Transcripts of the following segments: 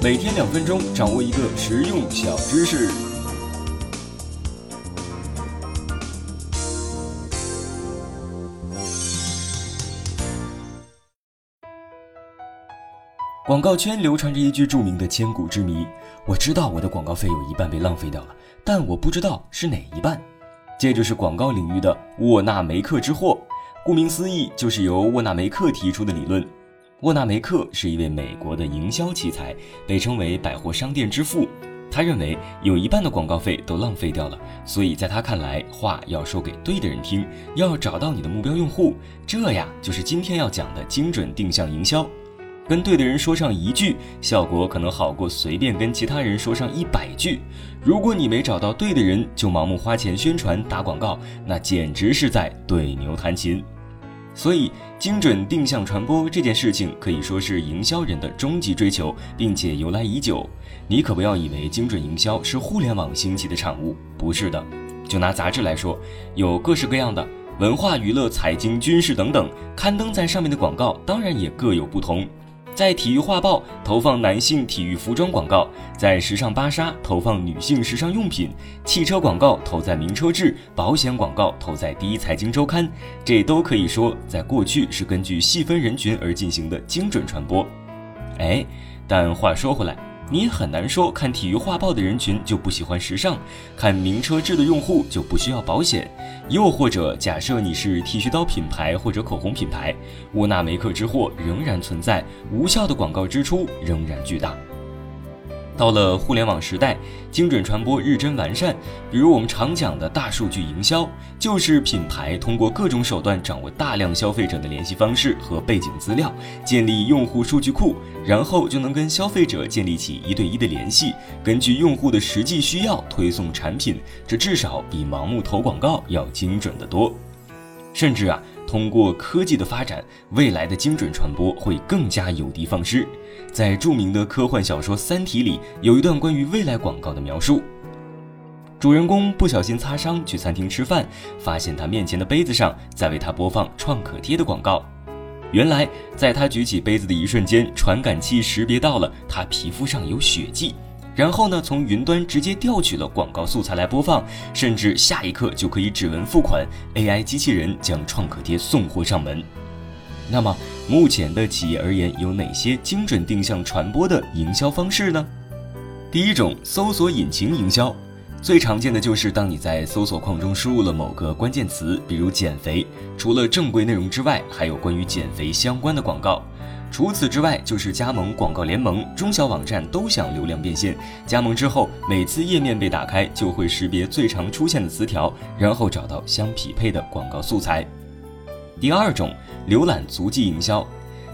每天两分钟，掌握一个实用小知识。广告圈流传着一句著名的千古之谜：我知道我的广告费有一半被浪费掉了，但我不知道是哪一半。这就是广告领域的沃纳梅克之祸。顾名思义，就是由沃纳梅克提出的理论。沃纳梅克是一位美国的营销奇才，被称为百货商店之父。他认为有一半的广告费都浪费掉了，所以在他看来，话要说给对的人听，要找到你的目标用户，这呀就是今天要讲的精准定向营销。跟对的人说上一句，效果可能好过随便跟其他人说上一百句。如果你没找到对的人，就盲目花钱宣传打广告，那简直是在对牛弹琴。所以，精准定向传播这件事情可以说是营销人的终极追求，并且由来已久。你可不要以为精准营销是互联网兴起的产物，不是的。就拿杂志来说，有各式各样的文化娱乐、财经、军事等等，刊登在上面的广告当然也各有不同。在体育画报投放男性体育服装广告，在时尚芭莎投放女性时尚用品，汽车广告投在名车志，保险广告投在第一财经周刊，这都可以说在过去是根据细分人群而进行的精准传播。哎，但话说回来。你很难说看体育画报的人群就不喜欢时尚，看名车志的用户就不需要保险，又或者假设你是剃须刀品牌或者口红品牌，乌纳梅克之祸仍然存在，无效的广告支出仍然巨大。到了互联网时代，精准传播日臻完善。比如我们常讲的大数据营销，就是品牌通过各种手段掌握大量消费者的联系方式和背景资料，建立用户数据库，然后就能跟消费者建立起一对一的联系，根据用户的实际需要推送产品。这至少比盲目投广告要精准得多。甚至啊。通过科技的发展，未来的精准传播会更加有的放矢。在著名的科幻小说《三体》里，有一段关于未来广告的描述：主人公不小心擦伤去餐厅吃饭，发现他面前的杯子上在为他播放创可贴的广告。原来，在他举起杯子的一瞬间，传感器识别到了他皮肤上有血迹。然后呢，从云端直接调取了广告素材来播放，甚至下一刻就可以指纹付款，AI 机器人将创可贴送货上门。那么，目前的企业而言，有哪些精准定向传播的营销方式呢？第一种，搜索引擎营销，最常见的就是当你在搜索框中输入了某个关键词，比如减肥，除了正规内容之外，还有关于减肥相关的广告。除此之外，就是加盟广告联盟，中小网站都想流量变现。加盟之后，每次页面被打开，就会识别最常出现的词条，然后找到相匹配的广告素材。第二种，浏览足迹营销。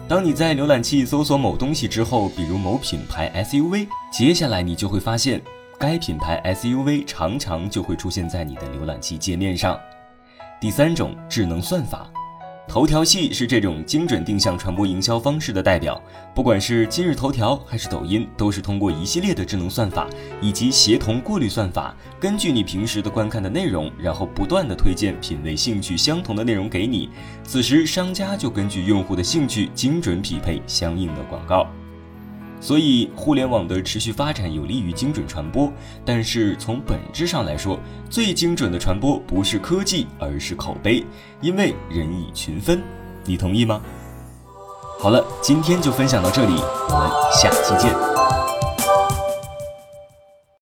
当你在浏览器搜索某东西之后，比如某品牌 SUV，接下来你就会发现，该品牌 SUV 常常就会出现在你的浏览器界面上。第三种，智能算法。头条系是这种精准定向传播营销方式的代表，不管是今日头条还是抖音，都是通过一系列的智能算法以及协同过滤算法，根据你平时的观看的内容，然后不断的推荐品味兴趣相同的内容给你，此时商家就根据用户的兴趣精准匹配相应的广告。所以，互联网的持续发展有利于精准传播，但是从本质上来说，最精准的传播不是科技，而是口碑，因为人以群分。你同意吗？好了，今天就分享到这里，我们下期见。